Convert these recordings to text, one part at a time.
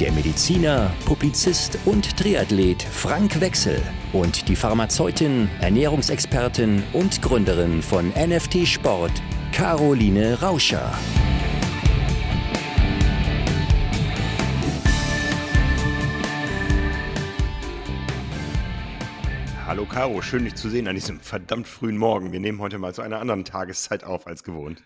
der Mediziner, Publizist und Triathlet Frank Wechsel und die Pharmazeutin, Ernährungsexpertin und Gründerin von NFT Sport, Caroline Rauscher. Hallo Caro, schön dich zu sehen an diesem verdammt frühen Morgen. Wir nehmen heute mal zu einer anderen Tageszeit auf als gewohnt.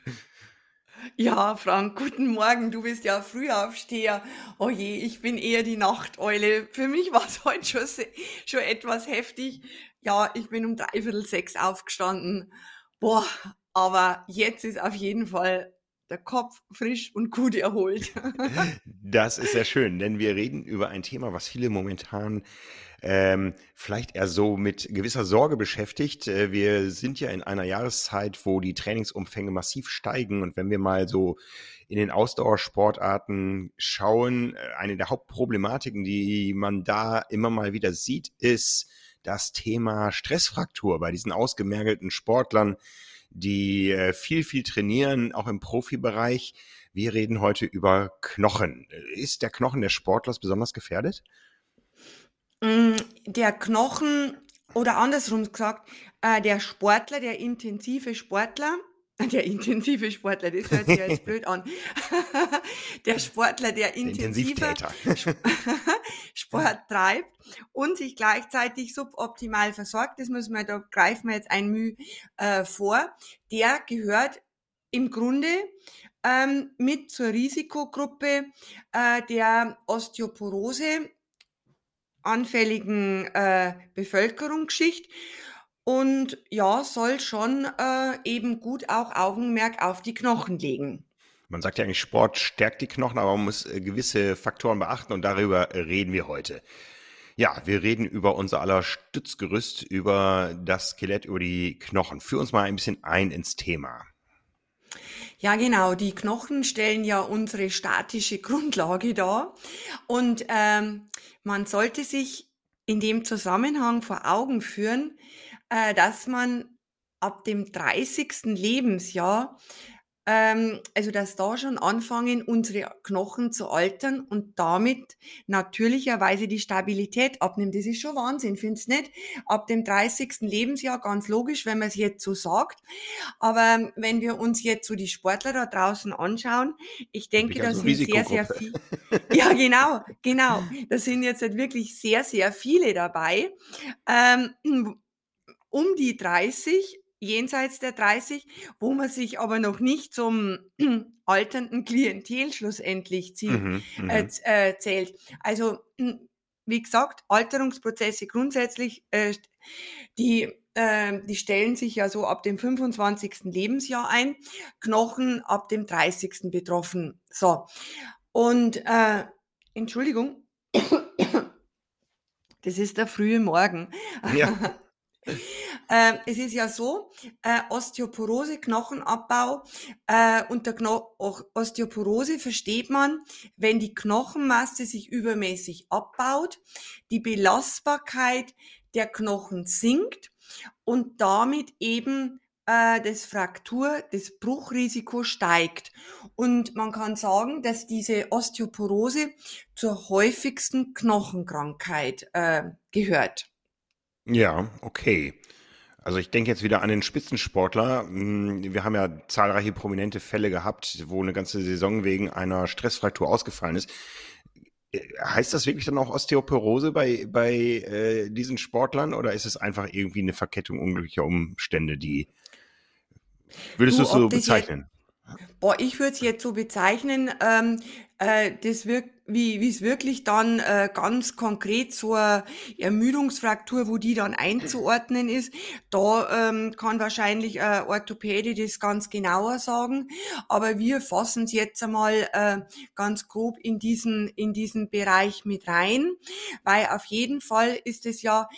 Ja, Frank, guten Morgen. Du bist ja Frühaufsteher. Oh je, ich bin eher die Nachteule. Für mich war es heute schon, schon etwas heftig. Ja, ich bin um dreiviertel sechs aufgestanden. Boah, aber jetzt ist auf jeden Fall der Kopf frisch und gut erholt. Das ist sehr schön, denn wir reden über ein Thema, was viele momentan ähm, vielleicht eher so mit gewisser Sorge beschäftigt. Äh, wir sind ja in einer Jahreszeit, wo die Trainingsumfänge massiv steigen und wenn wir mal so in den Ausdauersportarten schauen, äh, eine der Hauptproblematiken, die man da immer mal wieder sieht, ist das Thema Stressfraktur bei diesen ausgemergelten Sportlern, die äh, viel, viel trainieren, auch im Profibereich. Wir reden heute über Knochen. Ist der Knochen des Sportlers besonders gefährdet? Mm, der Knochen oder andersrum gesagt, äh, der Sportler, der intensive Sportler, der intensive Sportler, das hört sich jetzt blöd an. der Sportler, der intensive Sport treibt und sich gleichzeitig suboptimal versorgt, das müssen wir, da greifen wir jetzt ein Mühe äh, vor, der gehört im Grunde ähm, mit zur Risikogruppe äh, der Osteoporose anfälligen äh, Bevölkerungsschicht und ja, soll schon äh, eben gut auch Augenmerk auf die Knochen legen. Man sagt ja eigentlich, Sport stärkt die Knochen, aber man muss äh, gewisse Faktoren beachten und darüber reden wir heute. Ja, wir reden über unser aller Stützgerüst, über das Skelett, über die Knochen. Führ uns mal ein bisschen ein ins Thema. Ja, genau. Die Knochen stellen ja unsere statische Grundlage dar. Und ähm, man sollte sich in dem Zusammenhang vor Augen führen, äh, dass man ab dem 30. Lebensjahr ähm, also dass da schon anfangen, unsere Knochen zu altern und damit natürlicherweise die Stabilität abnimmt. Das ist schon Wahnsinn, findest du nicht? Ab dem 30. Lebensjahr ganz logisch, wenn man es jetzt so sagt. Aber wenn wir uns jetzt so die Sportler da draußen anschauen, ich denke, da sind sehr, sehr viele. Ja, genau, genau. Da sind jetzt halt wirklich sehr, sehr viele dabei. Ähm, um die 30 jenseits der 30, wo man sich aber noch nicht zum alternden Klientel schlussendlich zieht, mhm, mhm, äh, äh, zählt. Also wie gesagt, Alterungsprozesse grundsätzlich, äh, die, äh, die stellen sich ja so ab dem 25. Lebensjahr ein, Knochen ab dem 30. betroffen. So. Und äh, Entschuldigung, das ist der frühe Morgen. Ja. Äh, es ist ja so, äh, Osteoporose, Knochenabbau. Äh, unter Kno Osteoporose versteht man, wenn die Knochenmasse sich übermäßig abbaut, die Belastbarkeit der Knochen sinkt und damit eben äh, das Fraktur, das Bruchrisiko steigt. Und man kann sagen, dass diese Osteoporose zur häufigsten Knochenkrankheit äh, gehört. Ja, okay. Also ich denke jetzt wieder an den Spitzensportler. Hm, wir haben ja zahlreiche prominente Fälle gehabt, wo eine ganze Saison wegen einer Stressfraktur ausgefallen ist. Äh, heißt das wirklich dann auch Osteoporose bei, bei äh, diesen Sportlern oder ist es einfach irgendwie eine Verkettung unglücklicher Umstände, die würdest du es so bezeichnen? Boah, ich würde es jetzt so bezeichnen, ähm, äh, das wirkt, wie wie es wirklich dann äh, ganz konkret eine Ermüdungsfraktur, wo die dann einzuordnen ist, da ähm, kann wahrscheinlich äh, Orthopäde das ganz genauer sagen. Aber wir fassen es jetzt einmal äh, ganz grob in diesen in diesen Bereich mit rein, weil auf jeden Fall ist es ja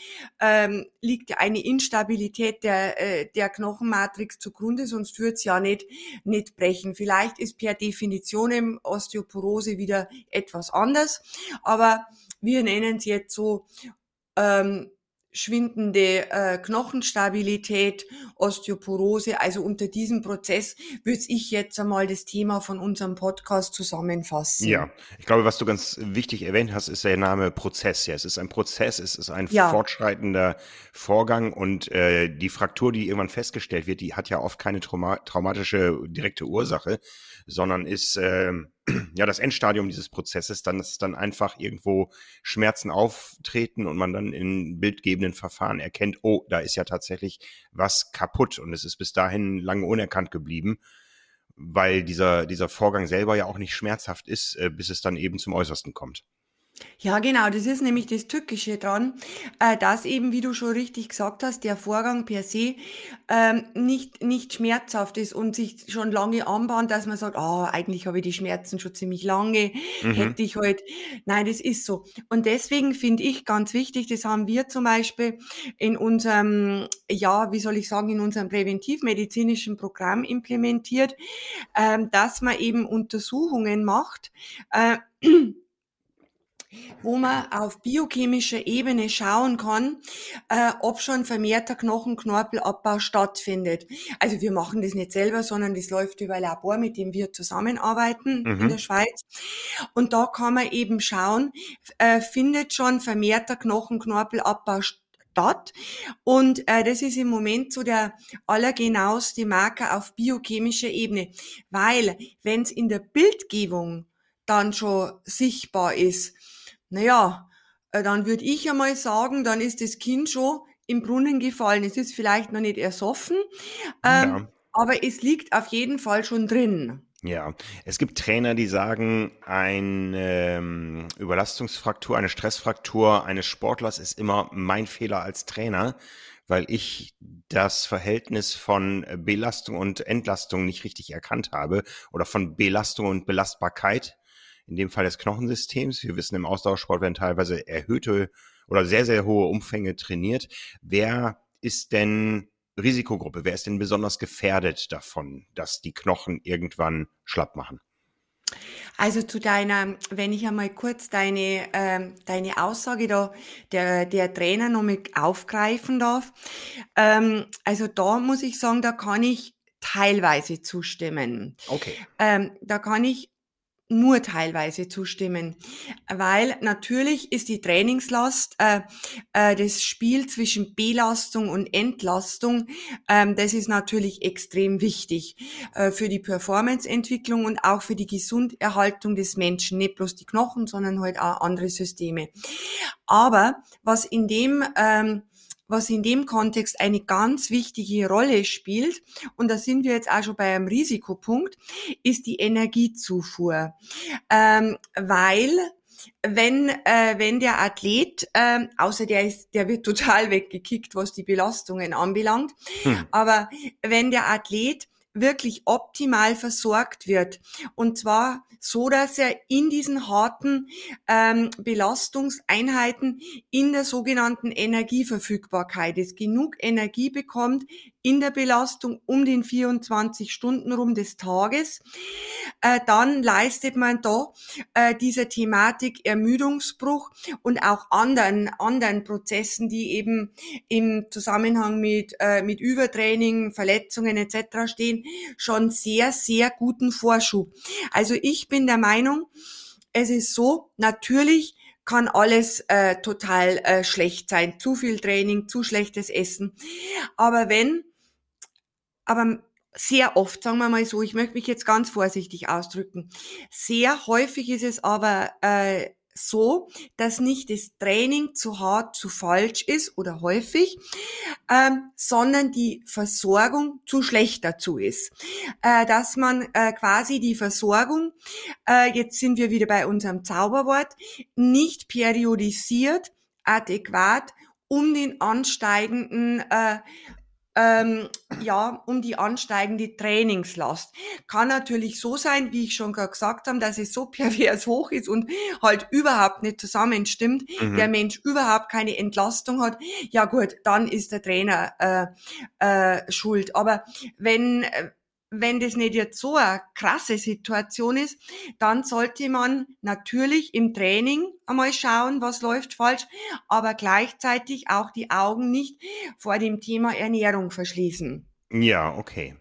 ähm, liegt eine Instabilität der äh, der Knochenmatrix zugrunde, sonst würde es ja nicht nicht brechen. Vielleicht ist per Definition Osteoporose wieder etwas etwas anders, aber wir nennen es jetzt so ähm, schwindende äh, Knochenstabilität, Osteoporose. Also unter diesem Prozess würde ich jetzt einmal das Thema von unserem Podcast zusammenfassen. Ja, ich glaube, was du ganz wichtig erwähnt hast, ist der Name Prozess. Ja, es ist ein Prozess, es ist ein ja. fortschreitender Vorgang und äh, die Fraktur, die irgendwann festgestellt wird, die hat ja oft keine trauma traumatische direkte Ursache, sondern ist äh, ja das Endstadium dieses Prozesses, dann dass dann einfach irgendwo Schmerzen auftreten und man dann in bildgebenden Verfahren erkennt, oh, da ist ja tatsächlich was kaputt und es ist bis dahin lange unerkannt geblieben, weil dieser dieser Vorgang selber ja auch nicht schmerzhaft ist, äh, bis es dann eben zum Äußersten kommt. Ja, genau, das ist nämlich das Tückische dran, äh, dass eben, wie du schon richtig gesagt hast, der Vorgang per se ähm, nicht, nicht schmerzhaft ist und sich schon lange anbahnt, dass man sagt, ah, eigentlich habe ich die Schmerzen schon ziemlich lange, mhm. hätte ich heute. Halt. Nein, das ist so. Und deswegen finde ich ganz wichtig, das haben wir zum Beispiel in unserem, ja, wie soll ich sagen, in unserem präventivmedizinischen Programm implementiert, ähm, dass man eben Untersuchungen macht, äh, wo man auf biochemischer Ebene schauen kann, äh, ob schon vermehrter Knochenknorpelabbau stattfindet. Also wir machen das nicht selber, sondern das läuft über ein Labor, mit dem wir zusammenarbeiten mhm. in der Schweiz. Und da kann man eben schauen, äh, findet schon vermehrter Knochenknorpelabbau statt. Und äh, das ist im Moment so der allergenaueste Marker auf biochemischer Ebene, weil wenn es in der Bildgebung dann schon sichtbar ist, naja, äh, dann würde ich einmal sagen, dann ist das Kind schon im Brunnen gefallen. Es ist vielleicht noch nicht ersoffen, ähm, ja. aber es liegt auf jeden Fall schon drin. Ja, es gibt Trainer, die sagen, eine ähm, Überlastungsfraktur, eine Stressfraktur eines Sportlers ist immer mein Fehler als Trainer, weil ich das Verhältnis von Belastung und Entlastung nicht richtig erkannt habe oder von Belastung und Belastbarkeit in dem Fall des Knochensystems. Wir wissen, im Ausdauersport werden teilweise erhöhte oder sehr, sehr hohe Umfänge trainiert. Wer ist denn Risikogruppe? Wer ist denn besonders gefährdet davon, dass die Knochen irgendwann schlapp machen? Also zu deiner, wenn ich einmal kurz deine, äh, deine Aussage da der, der Trainer noch mit aufgreifen darf. Ähm, also da muss ich sagen, da kann ich teilweise zustimmen. Okay. Ähm, da kann ich nur teilweise zustimmen, weil natürlich ist die Trainingslast äh, äh, das Spiel zwischen Belastung und Entlastung, ähm, das ist natürlich extrem wichtig äh, für die Performanceentwicklung und auch für die Gesunderhaltung des Menschen, nicht bloß die Knochen, sondern halt auch andere Systeme. Aber was in dem ähm, was in dem Kontext eine ganz wichtige Rolle spielt, und da sind wir jetzt auch schon bei einem Risikopunkt, ist die Energiezufuhr. Ähm, weil wenn, äh, wenn der Athlet, äh, außer der ist, der wird total weggekickt, was die Belastungen anbelangt, hm. aber wenn der Athlet wirklich optimal versorgt wird. Und zwar so, dass er in diesen harten ähm, Belastungseinheiten in der sogenannten Energieverfügbarkeit ist, genug Energie bekommt in der Belastung um den 24 Stunden rum des Tages, äh, dann leistet man da äh, dieser Thematik Ermüdungsbruch und auch anderen, anderen Prozessen, die eben im Zusammenhang mit, äh, mit Übertraining, Verletzungen etc. stehen, schon sehr, sehr guten Vorschub. Also ich bin der Meinung, es ist so, natürlich kann alles äh, total äh, schlecht sein. Zu viel Training, zu schlechtes Essen. Aber wenn, aber sehr oft, sagen wir mal so, ich möchte mich jetzt ganz vorsichtig ausdrücken, sehr häufig ist es aber äh, so, dass nicht das Training zu hart, zu falsch ist oder häufig, ähm, sondern die Versorgung zu schlecht dazu ist. Äh, dass man äh, quasi die Versorgung, äh, jetzt sind wir wieder bei unserem Zauberwort, nicht periodisiert, adäquat um den ansteigenden äh, ähm, ja, um die ansteigende Trainingslast. Kann natürlich so sein, wie ich schon gerade gesagt habe, dass es so pervers hoch ist und halt überhaupt nicht zusammenstimmt, mhm. der Mensch überhaupt keine Entlastung hat. Ja gut, dann ist der Trainer äh, äh, schuld. Aber wenn äh, wenn das nicht jetzt so eine krasse Situation ist, dann sollte man natürlich im Training einmal schauen, was läuft falsch, aber gleichzeitig auch die Augen nicht vor dem Thema Ernährung verschließen. Ja, okay.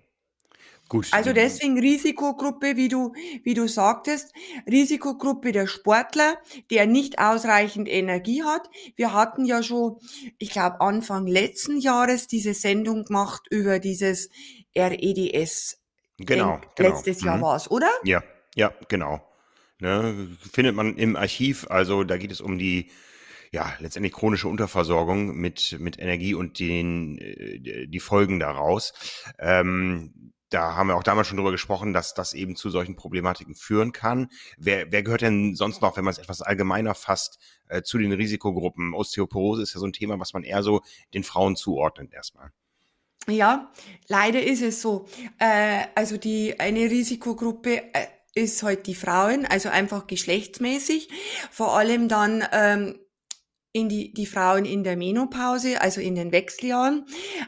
Gut. Also deswegen Risikogruppe, wie du, wie du sagtest, Risikogruppe der Sportler, der nicht ausreichend Energie hat. Wir hatten ja schon, ich glaube, Anfang letzten Jahres diese Sendung gemacht über dieses REDS Genau, genau. Letztes Jahr mhm. war es, oder? Ja, ja, genau. Ne, findet man im Archiv, also da geht es um die, ja, letztendlich chronische Unterversorgung mit, mit Energie und den, äh, die Folgen daraus. Ähm, da haben wir auch damals schon drüber gesprochen, dass das eben zu solchen Problematiken führen kann. Wer, wer gehört denn sonst noch, wenn man es etwas allgemeiner fasst, äh, zu den Risikogruppen? Osteoporose ist ja so ein Thema, was man eher so den Frauen zuordnet erstmal. Ja, leider ist es so. Äh, also die eine Risikogruppe äh, ist halt die Frauen, also einfach geschlechtsmäßig. Vor allem dann ähm, in die, die Frauen in der Menopause, also in den Wechseljahren,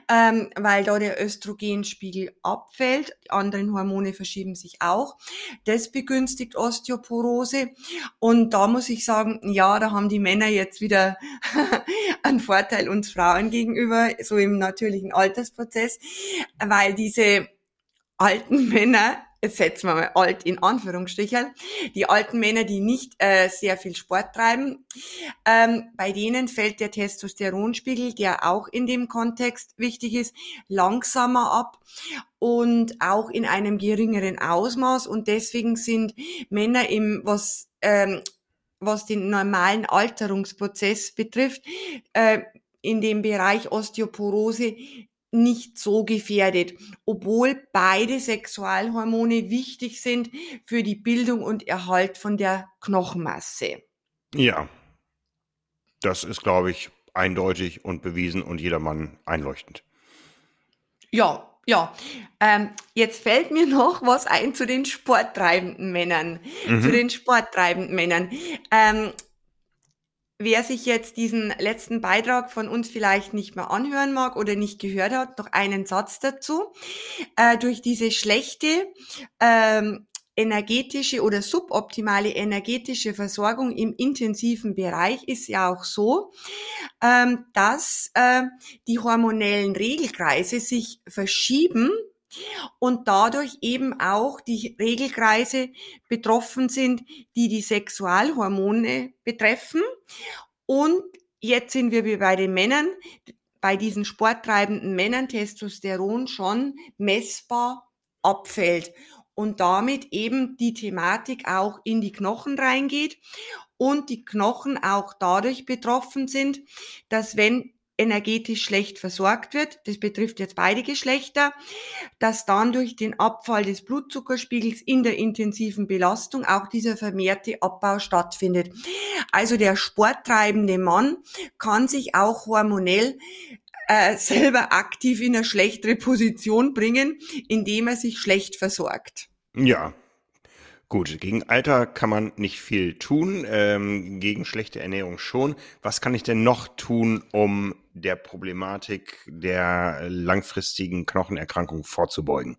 ähm, weil da der Östrogenspiegel abfällt. Die anderen Hormone verschieben sich auch. Das begünstigt Osteoporose. Und da muss ich sagen, ja, da haben die Männer jetzt wieder einen Vorteil uns Frauen gegenüber, so im natürlichen Altersprozess, weil diese alten Männer setzen wir mal alt in Anführungsstrichen, die alten Männer, die nicht äh, sehr viel Sport treiben, ähm, bei denen fällt der Testosteronspiegel, der auch in dem Kontext wichtig ist, langsamer ab und auch in einem geringeren Ausmaß. Und deswegen sind Männer im was ähm, was den normalen Alterungsprozess betrifft, äh, in dem Bereich Osteoporose nicht so gefährdet, obwohl beide Sexualhormone wichtig sind für die Bildung und Erhalt von der Knochenmasse. Ja, das ist, glaube ich, eindeutig und bewiesen und jedermann einleuchtend. Ja, ja, ähm, jetzt fällt mir noch was ein zu den sporttreibenden Männern. Mhm. Zu den sporttreibenden Männern. Ähm, Wer sich jetzt diesen letzten Beitrag von uns vielleicht nicht mehr anhören mag oder nicht gehört hat, noch einen Satz dazu. Äh, durch diese schlechte ähm, energetische oder suboptimale energetische Versorgung im intensiven Bereich ist ja auch so, ähm, dass äh, die hormonellen Regelkreise sich verschieben und dadurch eben auch die Regelkreise betroffen sind, die die Sexualhormone betreffen. Und jetzt sind wir bei den Männern, bei diesen sporttreibenden Männern Testosteron schon messbar abfällt und damit eben die Thematik auch in die Knochen reingeht und die Knochen auch dadurch betroffen sind, dass wenn energetisch schlecht versorgt wird, das betrifft jetzt beide Geschlechter, dass dann durch den Abfall des Blutzuckerspiegels in der intensiven Belastung auch dieser vermehrte Abbau stattfindet. Also der sporttreibende Mann kann sich auch hormonell äh, selber aktiv in eine schlechtere Position bringen, indem er sich schlecht versorgt. Ja, Gut, gegen Alter kann man nicht viel tun, ähm, gegen schlechte Ernährung schon. Was kann ich denn noch tun, um der Problematik der langfristigen Knochenerkrankung vorzubeugen?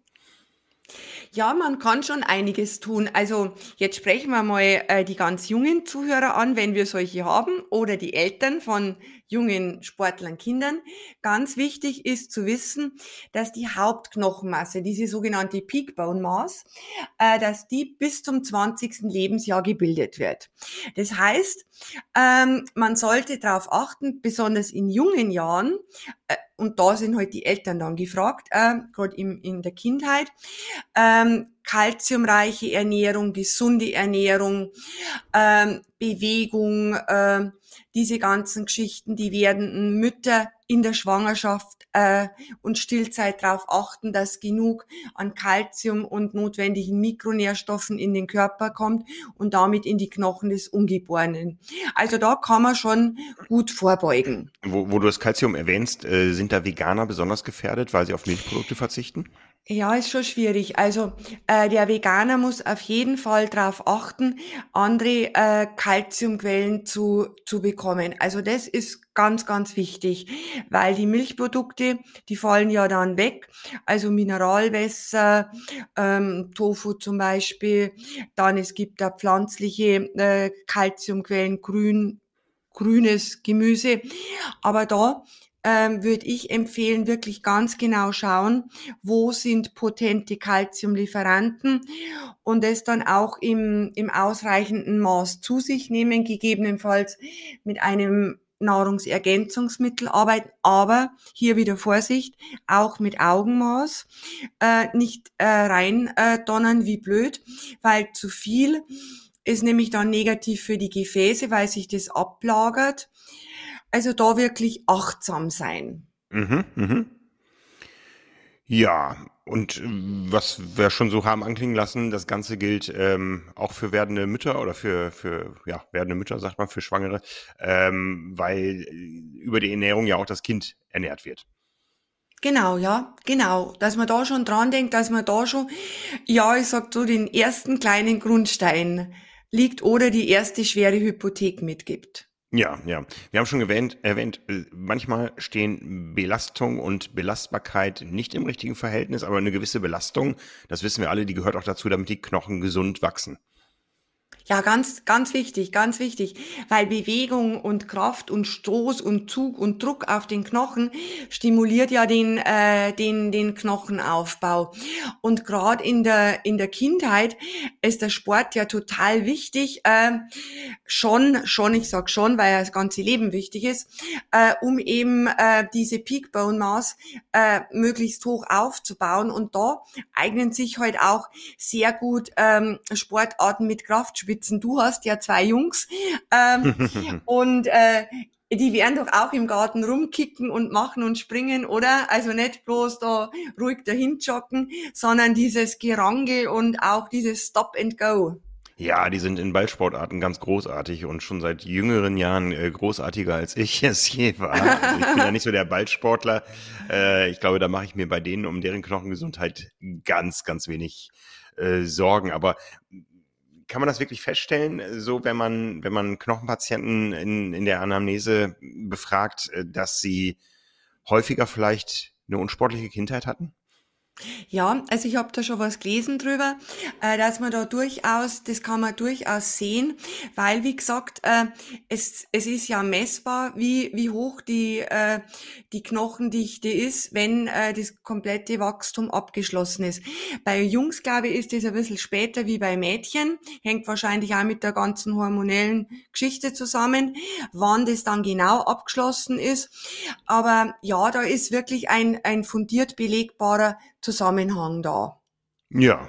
Ja, man kann schon einiges tun. Also jetzt sprechen wir mal äh, die ganz jungen Zuhörer an, wenn wir solche haben, oder die Eltern von jungen Sportlern, Kindern. Ganz wichtig ist zu wissen, dass die Hauptknochenmasse, diese sogenannte Peak Bone Mass, äh, dass die bis zum 20. Lebensjahr gebildet wird. Das heißt, ähm, man sollte darauf achten, besonders in jungen Jahren, äh, und da sind halt die Eltern dann gefragt, äh, gerade in der Kindheit, ähm, kalziumreiche Ernährung, gesunde Ernährung, ähm, Bewegung, äh, diese ganzen Geschichten, die werden Mütter in der Schwangerschaft äh, und Stillzeit darauf achten, dass genug an Kalzium und notwendigen Mikronährstoffen in den Körper kommt und damit in die Knochen des Ungeborenen. Also da kann man schon gut vorbeugen. Wo, wo du das Kalzium erwähnst, äh, sind da Veganer besonders gefährdet, weil sie auf Milchprodukte verzichten? Ja, ist schon schwierig. Also äh, der Veganer muss auf jeden Fall darauf achten, andere äh, Kalziumquellen zu, zu bekommen. Also das ist ganz, ganz wichtig, weil die Milchprodukte, die fallen ja dann weg. Also Mineralwässer, ähm, Tofu zum Beispiel. Dann es gibt da pflanzliche äh, Kalziumquellen, grün, grünes Gemüse. Aber da ähm, würde ich empfehlen, wirklich ganz genau schauen, wo sind potente Calciumlieferanten und es dann auch im, im ausreichenden Maß zu sich nehmen, gegebenenfalls mit einem Nahrungsergänzungsmittel arbeiten, aber hier wieder Vorsicht, auch mit Augenmaß, äh, nicht äh, rein äh, donnern wie blöd, weil zu viel ist nämlich dann negativ für die Gefäße, weil sich das ablagert also da wirklich achtsam sein. Mhm, mhm. Ja, und äh, was wir schon so haben anklingen lassen, das Ganze gilt ähm, auch für werdende Mütter oder für, für ja, werdende Mütter, sagt man, für Schwangere, ähm, weil äh, über die Ernährung ja auch das Kind ernährt wird. Genau, ja, genau. Dass man da schon dran denkt, dass man da schon, ja, ich sag so, den ersten kleinen Grundstein liegt oder die erste schwere Hypothek mitgibt. Ja, ja. Wir haben schon erwähnt, erwähnt, äh, manchmal stehen Belastung und Belastbarkeit nicht im richtigen Verhältnis, aber eine gewisse Belastung, das wissen wir alle, die gehört auch dazu, damit die Knochen gesund wachsen. Ja, ganz, ganz wichtig, ganz wichtig, weil Bewegung und Kraft und Stoß und Zug und Druck auf den Knochen stimuliert ja den, äh, den, den Knochenaufbau. Und gerade in der, in der Kindheit ist der Sport ja total wichtig, äh, schon, schon, ich sag schon, weil das ganze Leben wichtig ist, äh, um eben äh, diese Peak Bone Mass äh, möglichst hoch aufzubauen. Und da eignen sich halt auch sehr gut ähm, Sportarten mit Kraftspitzen Spitzen. Du hast ja zwei Jungs ähm, und äh, die werden doch auch im Garten rumkicken und machen und springen, oder? Also nicht bloß da ruhig dahin joggen, sondern dieses Gerangel und auch dieses Stop and Go. Ja, die sind in Ballsportarten ganz großartig und schon seit jüngeren Jahren äh, großartiger als ich es je war. Also ich bin ja nicht so der Ballsportler. Äh, ich glaube, da mache ich mir bei denen um deren Knochengesundheit ganz, ganz wenig äh, Sorgen. Aber kann man das wirklich feststellen, so wenn man, wenn man Knochenpatienten in, in der Anamnese befragt, äh, dass sie häufiger vielleicht eine unsportliche Kindheit hatten? Ja, also ich habe da schon was gelesen drüber, äh, dass man da durchaus, das kann man durchaus sehen, weil wie gesagt, äh, es, es ist ja messbar, wie, wie hoch die, äh, die Knochendichte ist, wenn das komplette Wachstum abgeschlossen ist. Bei Jungs, glaube ich, ist das ein bisschen später wie bei Mädchen, hängt wahrscheinlich auch mit der ganzen hormonellen Geschichte zusammen, wann das dann genau abgeschlossen ist. Aber ja, da ist wirklich ein, ein fundiert belegbarer Zusammenhang da. Ja.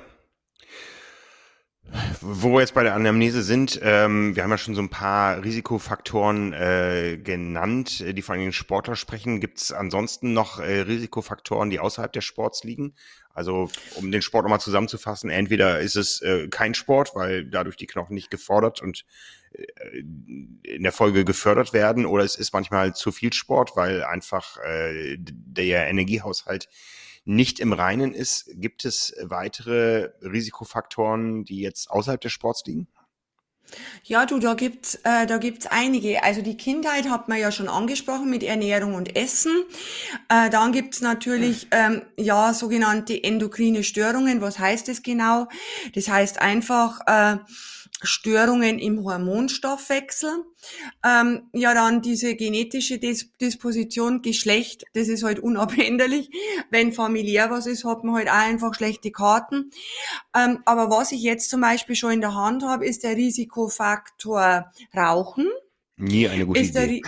Wo wir jetzt bei der Anamnese sind, ähm, wir haben ja schon so ein paar Risikofaktoren äh, genannt, die von den Sportler sprechen. Gibt es ansonsten noch äh, Risikofaktoren, die außerhalb des Sports liegen? Also um den Sport nochmal zusammenzufassen, entweder ist es äh, kein Sport, weil dadurch die Knochen nicht gefordert und äh, in der Folge gefördert werden, oder es ist manchmal zu viel Sport, weil einfach äh, der Energiehaushalt nicht im Reinen ist. Gibt es weitere Risikofaktoren, die jetzt außerhalb des Sports liegen? Ja, du, da gibt's, äh, da gibt's einige. Also die Kindheit hat man ja schon angesprochen mit Ernährung und Essen. Äh, dann gibt's natürlich ähm, ja sogenannte endokrine Störungen. Was heißt das genau? Das heißt einfach äh, Störungen im Hormonstoffwechsel. Ähm, ja, dann diese genetische Dis Disposition, Geschlecht, das ist halt unabänderlich. Wenn familiär was ist, hat man halt auch einfach schlechte Karten. Ähm, aber was ich jetzt zum Beispiel schon in der Hand habe, ist der Risikofaktor Rauchen. Nie eine gute ist Idee.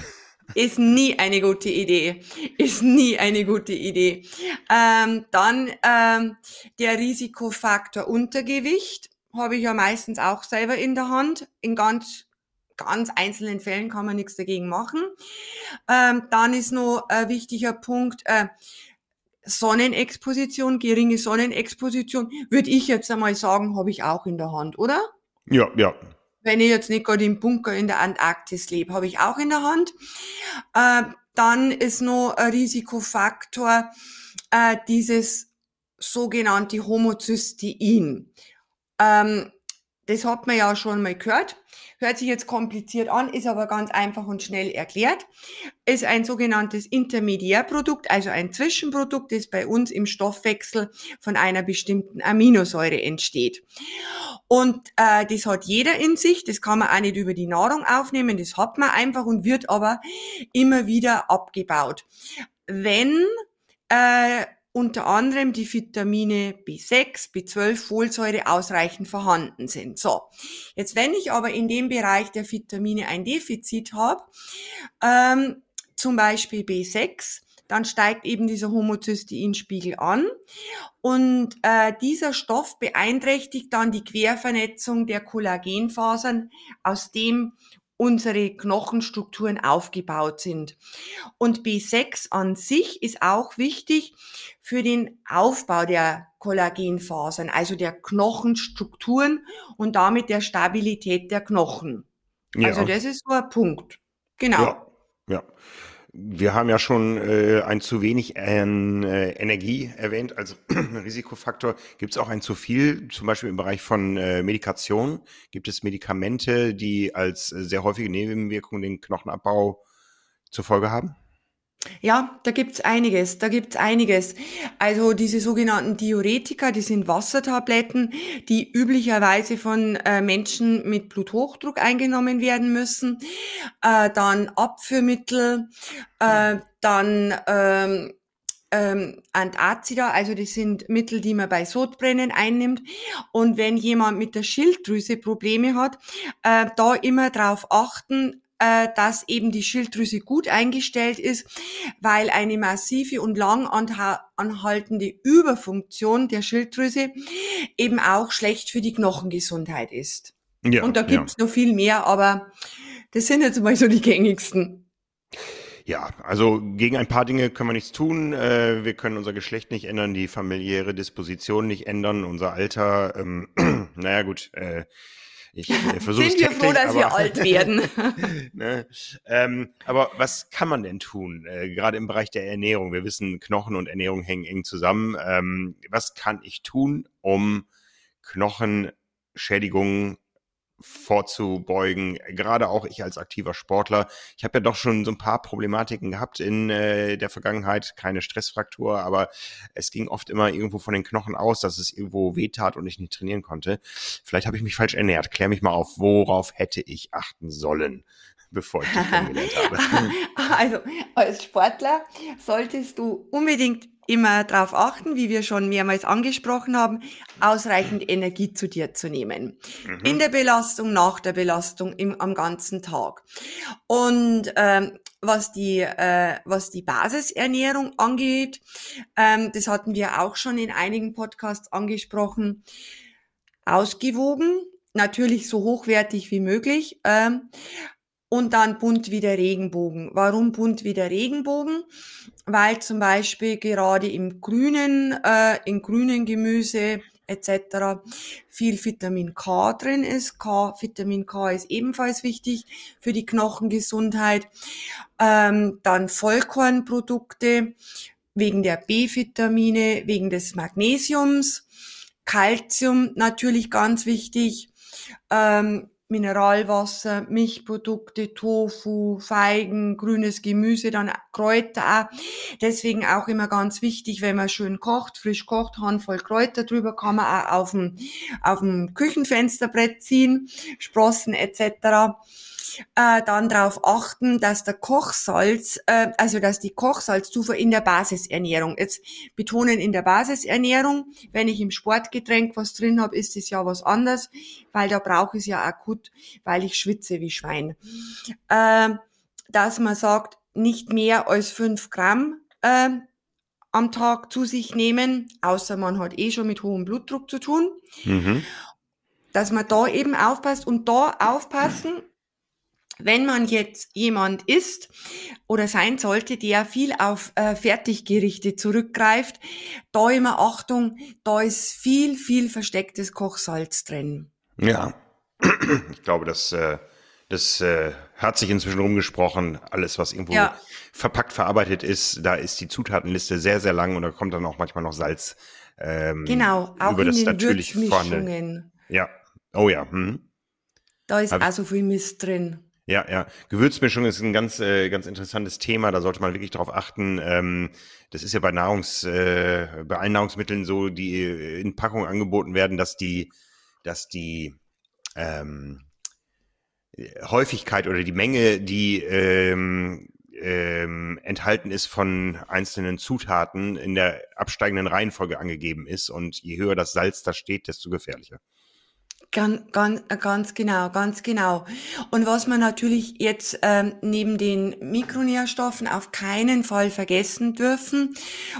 Ist nie eine gute Idee. Ist nie eine gute Idee. Ähm, dann ähm, der Risikofaktor Untergewicht habe ich ja meistens auch selber in der Hand. In ganz ganz einzelnen Fällen kann man nichts dagegen machen. Ähm, dann ist noch ein wichtiger Punkt, äh, Sonnenexposition, geringe Sonnenexposition, würde ich jetzt einmal sagen, habe ich auch in der Hand, oder? Ja, ja. Wenn ich jetzt nicht gerade im Bunker in der Antarktis lebe, habe ich auch in der Hand. Äh, dann ist noch ein Risikofaktor äh, dieses sogenannte Homozystein. Ähm, das hat man ja schon mal gehört. Hört sich jetzt kompliziert an, ist aber ganz einfach und schnell erklärt. Ist ein sogenanntes Intermediärprodukt, also ein Zwischenprodukt, das bei uns im Stoffwechsel von einer bestimmten Aminosäure entsteht. Und äh, das hat jeder in sich, das kann man auch nicht über die Nahrung aufnehmen, das hat man einfach und wird aber immer wieder abgebaut. Wenn äh, unter anderem die Vitamine B6, B12, Folsäure ausreichend vorhanden sind. So, jetzt wenn ich aber in dem Bereich der Vitamine ein Defizit habe, ähm, zum Beispiel B6, dann steigt eben dieser Homozysteinspiegel an und äh, dieser Stoff beeinträchtigt dann die Quervernetzung der Kollagenfasern, aus dem unsere Knochenstrukturen aufgebaut sind. Und B6 an sich ist auch wichtig für den Aufbau der Kollagenfasern, also der Knochenstrukturen und damit der Stabilität der Knochen. Ja. Also das ist so ein Punkt. Genau. Ja, ja. Wir haben ja schon äh, ein zu wenig an äh, Energie erwähnt als Risikofaktor. Gibt es auch ein zu viel, zum Beispiel im Bereich von äh, Medikation? Gibt es Medikamente, die als äh, sehr häufige Nebenwirkung den Knochenabbau zur Folge haben? Ja, da gibt's einiges, da gibt's einiges. Also diese sogenannten Diuretika, die sind Wassertabletten, die üblicherweise von äh, Menschen mit Bluthochdruck eingenommen werden müssen. Äh, dann Abführmittel, äh, dann ähm, ähm, Antazida, also das sind Mittel, die man bei Sodbrennen einnimmt. Und wenn jemand mit der Schilddrüse Probleme hat, äh, da immer drauf achten, äh, dass eben die Schilddrüse gut eingestellt ist, weil eine massive und lang anhaltende Überfunktion der Schilddrüse eben auch schlecht für die Knochengesundheit ist. Ja, und da gibt's ja. noch viel mehr, aber das sind jetzt mal so die gängigsten. Ja, also gegen ein paar Dinge können wir nichts tun. Äh, wir können unser Geschlecht nicht ändern, die familiäre Disposition nicht ändern, unser Alter. Ähm, naja gut, äh, ich äh, versuche Sind wir froh, dass aber, wir alt werden. ne? ähm, aber was kann man denn tun, äh, gerade im Bereich der Ernährung? Wir wissen, Knochen und Ernährung hängen eng zusammen. Ähm, was kann ich tun, um Knochenschädigungen vorzubeugen. Gerade auch ich als aktiver Sportler. Ich habe ja doch schon so ein paar Problematiken gehabt in äh, der Vergangenheit. Keine Stressfraktur, aber es ging oft immer irgendwo von den Knochen aus, dass es irgendwo wehtat und ich nicht trainieren konnte. Vielleicht habe ich mich falsch ernährt. Klär mich mal auf, worauf hätte ich achten sollen? bevor ich dich kennengelernt habe. Also als Sportler solltest du unbedingt immer darauf achten, wie wir schon mehrmals angesprochen haben, ausreichend Energie zu dir zu nehmen. Mhm. In der Belastung, nach der Belastung, im, am ganzen Tag. Und ähm, was die, äh, was die Basisernährung angeht, ähm, das hatten wir auch schon in einigen Podcasts angesprochen, ausgewogen, natürlich so hochwertig wie möglich. Ähm, und dann bunt wie der Regenbogen. Warum bunt wie der Regenbogen? Weil zum Beispiel gerade im grünen, äh, in grünen Gemüse etc. viel Vitamin K drin ist. K, Vitamin K ist ebenfalls wichtig für die Knochengesundheit. Ähm, dann Vollkornprodukte wegen der B-Vitamine, wegen des Magnesiums. Calcium natürlich ganz wichtig. Ähm, Mineralwasser, Milchprodukte, Tofu, Feigen, grünes Gemüse, dann Kräuter auch. Deswegen auch immer ganz wichtig, wenn man schön kocht, frisch kocht, Handvoll Kräuter drüber, kann man auch auf dem, auf dem Küchenfensterbrett ziehen, Sprossen etc äh, dann darauf achten, dass der Kochsalz, äh, also dass die Kochsalzzufuhr in der Basisernährung, jetzt betonen in der Basisernährung, wenn ich im Sportgetränk was drin habe, ist es ja was anderes, weil da brauche ich es ja akut, weil ich schwitze wie Schwein. Äh, dass man sagt, nicht mehr als fünf Gramm äh, am Tag zu sich nehmen, außer man hat eh schon mit hohem Blutdruck zu tun. Mhm. Dass man da eben aufpasst und da aufpassen, wenn man jetzt jemand ist oder sein sollte, der viel auf äh, Fertiggerichte zurückgreift, da immer Achtung, da ist viel, viel verstecktes Kochsalz drin. Ja, ich glaube, das, äh, das äh, hat sich inzwischen rumgesprochen. Alles, was irgendwo ja. verpackt verarbeitet ist, da ist die Zutatenliste sehr, sehr lang und da kommt dann auch manchmal noch Salz. Ähm, genau, auch über in das den natürlich Würzmischungen. Ja, oh ja. Hm. Da ist Hab auch so viel Mist drin. Ja, ja. Gewürzmischung ist ein ganz, äh, ganz interessantes Thema. Da sollte man wirklich darauf achten. Ähm, das ist ja bei Nahrungs, äh, bei allen Nahrungsmitteln so, die in Packung angeboten werden, dass die, dass die ähm, Häufigkeit oder die Menge, die ähm, ähm, enthalten ist von einzelnen Zutaten in der absteigenden Reihenfolge angegeben ist. Und je höher das Salz da steht, desto gefährlicher. Ganz, ganz, ganz genau, ganz genau. Und was man natürlich jetzt ähm, neben den Mikronährstoffen auf keinen Fall vergessen dürfen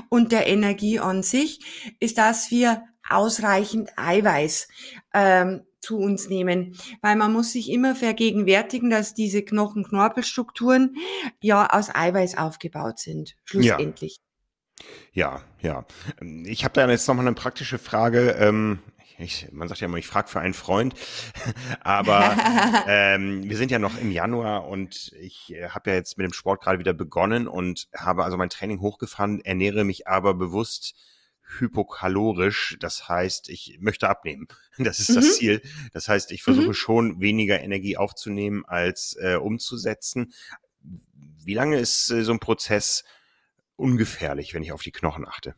und der Energie an sich, ist, dass wir ausreichend Eiweiß ähm, zu uns nehmen, weil man muss sich immer vergegenwärtigen, dass diese Knochen-Knorpelstrukturen ja aus Eiweiß aufgebaut sind, schlussendlich. Ja, ja. ja. Ich habe da jetzt nochmal eine praktische Frage. Ähm, ich, man sagt ja immer, ich frage für einen Freund, aber ähm, wir sind ja noch im Januar und ich äh, habe ja jetzt mit dem Sport gerade wieder begonnen und habe also mein Training hochgefahren, ernähre mich aber bewusst hypokalorisch. Das heißt, ich möchte abnehmen. Das ist mhm. das Ziel. Das heißt, ich versuche mhm. schon weniger Energie aufzunehmen als äh, umzusetzen. Wie lange ist äh, so ein Prozess ungefährlich, wenn ich auf die Knochen achte?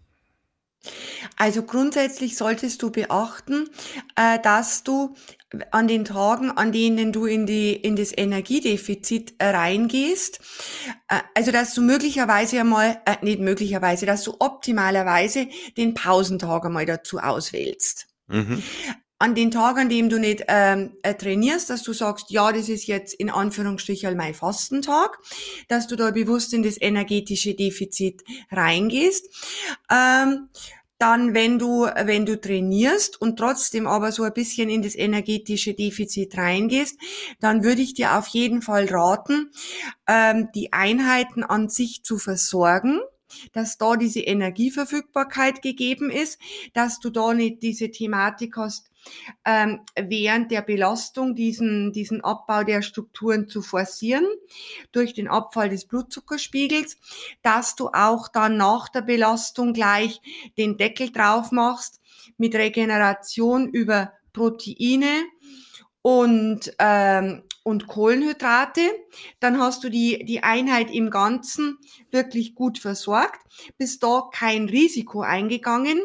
Also grundsätzlich solltest du beachten, äh, dass du an den Tagen, an denen du in die in das Energiedefizit äh, reingehst, äh, also dass du möglicherweise einmal, äh, nicht möglicherweise, dass du optimalerweise den Pausentag einmal dazu auswählst. Mhm. An den Tagen, an dem du nicht ähm, äh, trainierst, dass du sagst, ja, das ist jetzt in Anführungsstrichen mein Fastentag, dass du da bewusst in das energetische Defizit reingehst. Ähm, dann, wenn du, wenn du trainierst und trotzdem aber so ein bisschen in das energetische Defizit reingehst, dann würde ich dir auf jeden Fall raten, ähm, die Einheiten an sich zu versorgen dass da diese Energieverfügbarkeit gegeben ist, dass du da nicht diese Thematik hast, ähm, während der Belastung diesen, diesen Abbau der Strukturen zu forcieren durch den Abfall des Blutzuckerspiegels, dass du auch dann nach der Belastung gleich den Deckel drauf machst mit Regeneration über Proteine und, ähm, und Kohlenhydrate, dann hast du die, die Einheit im Ganzen wirklich gut versorgt, bist da kein Risiko eingegangen.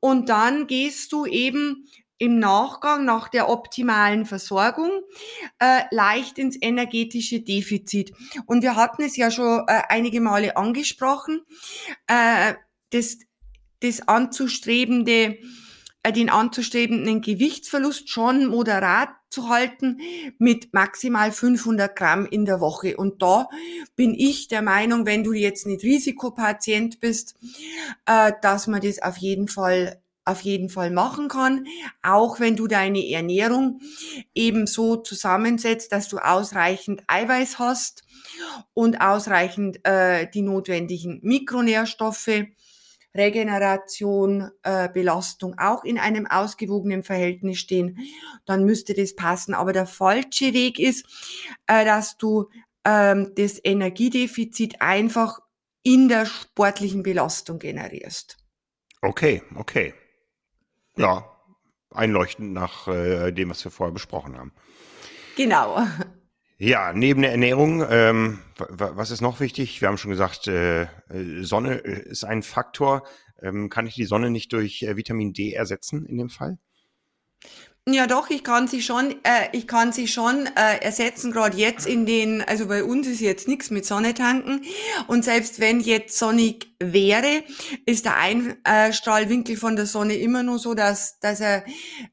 Und dann gehst du eben im Nachgang nach der optimalen Versorgung äh, leicht ins energetische Defizit. Und wir hatten es ja schon äh, einige Male angesprochen, äh, das, das anzustrebende, den anzustrebenden Gewichtsverlust schon moderat zu halten mit maximal 500 Gramm in der Woche. Und da bin ich der Meinung, wenn du jetzt nicht Risikopatient bist, äh, dass man das auf jeden Fall auf jeden Fall machen kann, auch wenn du deine Ernährung eben so zusammensetzt, dass du ausreichend Eiweiß hast und ausreichend äh, die notwendigen Mikronährstoffe, Regeneration, äh, Belastung auch in einem ausgewogenen Verhältnis stehen, dann müsste das passen. Aber der falsche Weg ist, äh, dass du ähm, das Energiedefizit einfach in der sportlichen Belastung generierst. Okay, okay ja, einleuchtend nach äh, dem, was wir vorher besprochen haben. Genau. Ja, neben der Ernährung, ähm, was ist noch wichtig? Wir haben schon gesagt, äh, Sonne äh, ist ein Faktor. Ähm, kann ich die Sonne nicht durch äh, Vitamin D ersetzen in dem Fall? Ja, doch, ich kann sie schon, äh, ich kann sie schon äh, ersetzen, gerade jetzt in den, also bei uns ist jetzt nichts mit Sonne tanken. Und selbst wenn jetzt sonnig wäre, ist der Einstrahlwinkel von der Sonne immer nur so, dass, dass er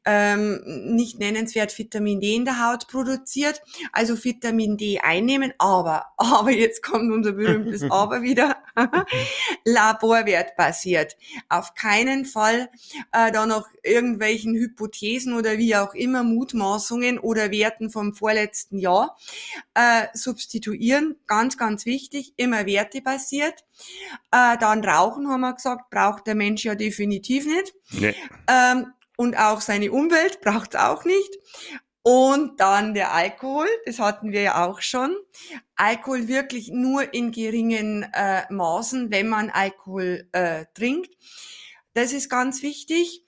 ähm, nicht nennenswert Vitamin D in der Haut produziert. Also Vitamin D einnehmen, aber, aber jetzt kommt unser berühmtes Aber wieder, Laborwert basiert. Auf keinen Fall äh, da noch irgendwelchen Hypothesen oder wie auch immer Mutmaßungen oder Werten vom vorletzten Jahr äh, substituieren. Ganz, ganz wichtig, immer wertebasiert. Äh, dann Rauchen, haben wir gesagt, braucht der Mensch ja definitiv nicht. Nee. Ähm, und auch seine Umwelt braucht es auch nicht. Und dann der Alkohol, das hatten wir ja auch schon. Alkohol wirklich nur in geringen äh, Maßen, wenn man Alkohol äh, trinkt. Das ist ganz wichtig.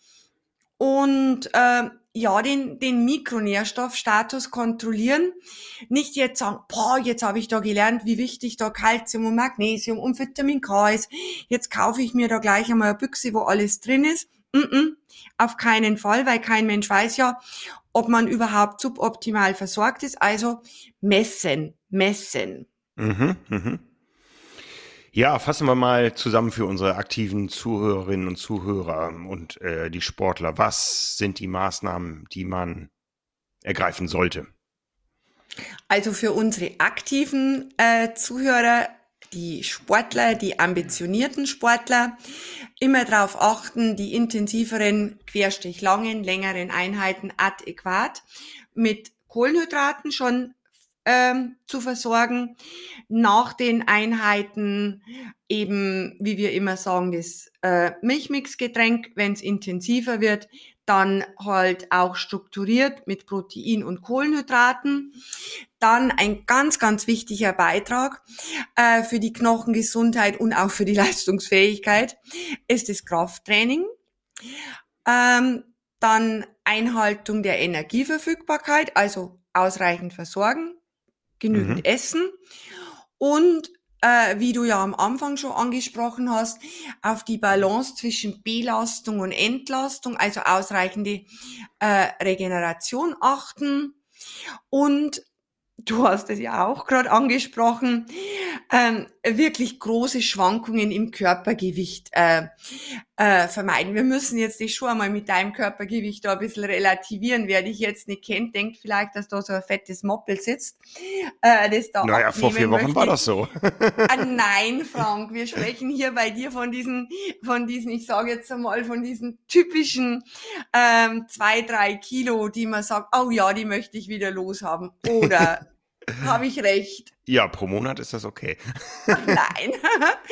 Und äh, ja, den, den Mikronährstoffstatus kontrollieren. Nicht jetzt sagen, boah, jetzt habe ich da gelernt, wie wichtig da Kalzium und Magnesium und Vitamin K ist. Jetzt kaufe ich mir da gleich einmal eine Büchse, wo alles drin ist. Mm -mm, auf keinen Fall, weil kein Mensch weiß ja, ob man überhaupt suboptimal versorgt ist. Also messen, messen. Mhm, mhm. Ja, fassen wir mal zusammen für unsere aktiven Zuhörerinnen und Zuhörer und äh, die Sportler. Was sind die Maßnahmen, die man ergreifen sollte? Also für unsere aktiven äh, Zuhörer, die Sportler, die ambitionierten Sportler, immer darauf achten, die intensiveren, querstrich langen, längeren Einheiten adäquat mit Kohlenhydraten schon ähm, zu versorgen. Nach den Einheiten eben, wie wir immer sagen, das äh, Milchmixgetränk, wenn es intensiver wird, dann halt auch strukturiert mit Protein und Kohlenhydraten. Dann ein ganz, ganz wichtiger Beitrag äh, für die Knochengesundheit und auch für die Leistungsfähigkeit ist das Krafttraining. Ähm, dann Einhaltung der Energieverfügbarkeit, also ausreichend versorgen, genügend mhm. essen und äh, wie du ja am Anfang schon angesprochen hast, auf die Balance zwischen Belastung und Entlastung, also ausreichende äh, Regeneration achten und du hast es ja auch gerade angesprochen, ähm, wirklich große Schwankungen im Körpergewicht äh, äh, vermeiden. Wir müssen jetzt dich schon einmal mit deinem Körpergewicht da ein bisschen relativieren. Wer dich jetzt nicht kennt, denkt vielleicht, dass da so ein fettes Moppel sitzt. Äh, das da naja, vor vier Wochen möchte. war das so. ah, nein, Frank, wir sprechen hier bei dir von diesen, von diesen, ich sage jetzt einmal, von diesen typischen ähm, zwei, drei Kilo, die man sagt, oh ja, die möchte ich wieder loshaben. Oder habe ich recht? Ja, pro Monat ist das okay. Nein.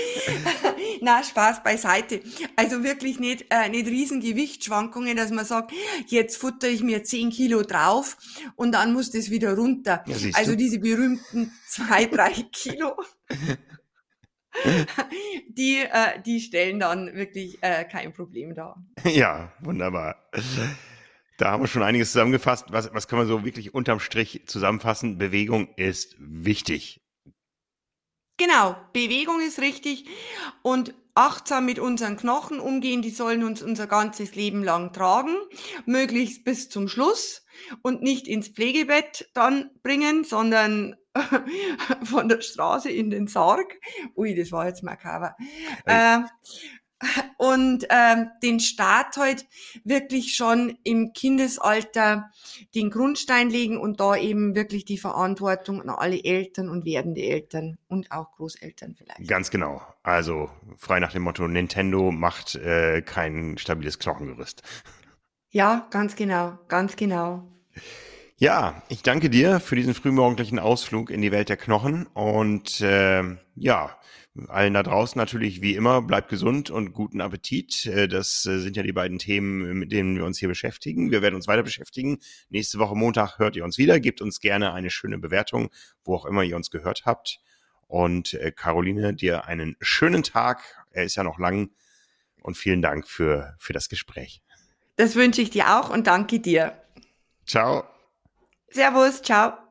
Na, Spaß beiseite. Also wirklich nicht, äh, nicht riesen Gewichtsschwankungen, dass man sagt, jetzt futter ich mir 10 Kilo drauf und dann muss das wieder runter. Ja, also diese berühmten zwei, drei Kilo. die, äh, die stellen dann wirklich äh, kein Problem dar. Ja, wunderbar. Da haben wir schon einiges zusammengefasst. Was, was kann man so wirklich unterm Strich zusammenfassen? Bewegung ist wichtig. Genau, Bewegung ist richtig und achtsam mit unseren Knochen umgehen, die sollen uns unser ganzes Leben lang tragen, möglichst bis zum Schluss und nicht ins Pflegebett dann bringen, sondern von der Straße in den Sarg. Ui, das war jetzt makaber. Äh, und ähm, den Start heute wirklich schon im Kindesalter den Grundstein legen und da eben wirklich die Verantwortung an alle Eltern und werdende Eltern und auch Großeltern vielleicht. Ganz genau. Also frei nach dem Motto, Nintendo macht äh, kein stabiles Knochengerüst. Ja, ganz genau, ganz genau. Ja, ich danke dir für diesen frühmorgendlichen Ausflug in die Welt der Knochen und äh, ja, allen da draußen natürlich wie immer, bleibt gesund und guten Appetit. Äh, das äh, sind ja die beiden Themen, mit denen wir uns hier beschäftigen. Wir werden uns weiter beschäftigen. Nächste Woche Montag hört ihr uns wieder. Gebt uns gerne eine schöne Bewertung, wo auch immer ihr uns gehört habt. Und äh, Caroline, dir einen schönen Tag. Er ist ja noch lang. Und vielen Dank für, für das Gespräch. Das wünsche ich dir auch und danke dir. Ciao. Servus, ciao.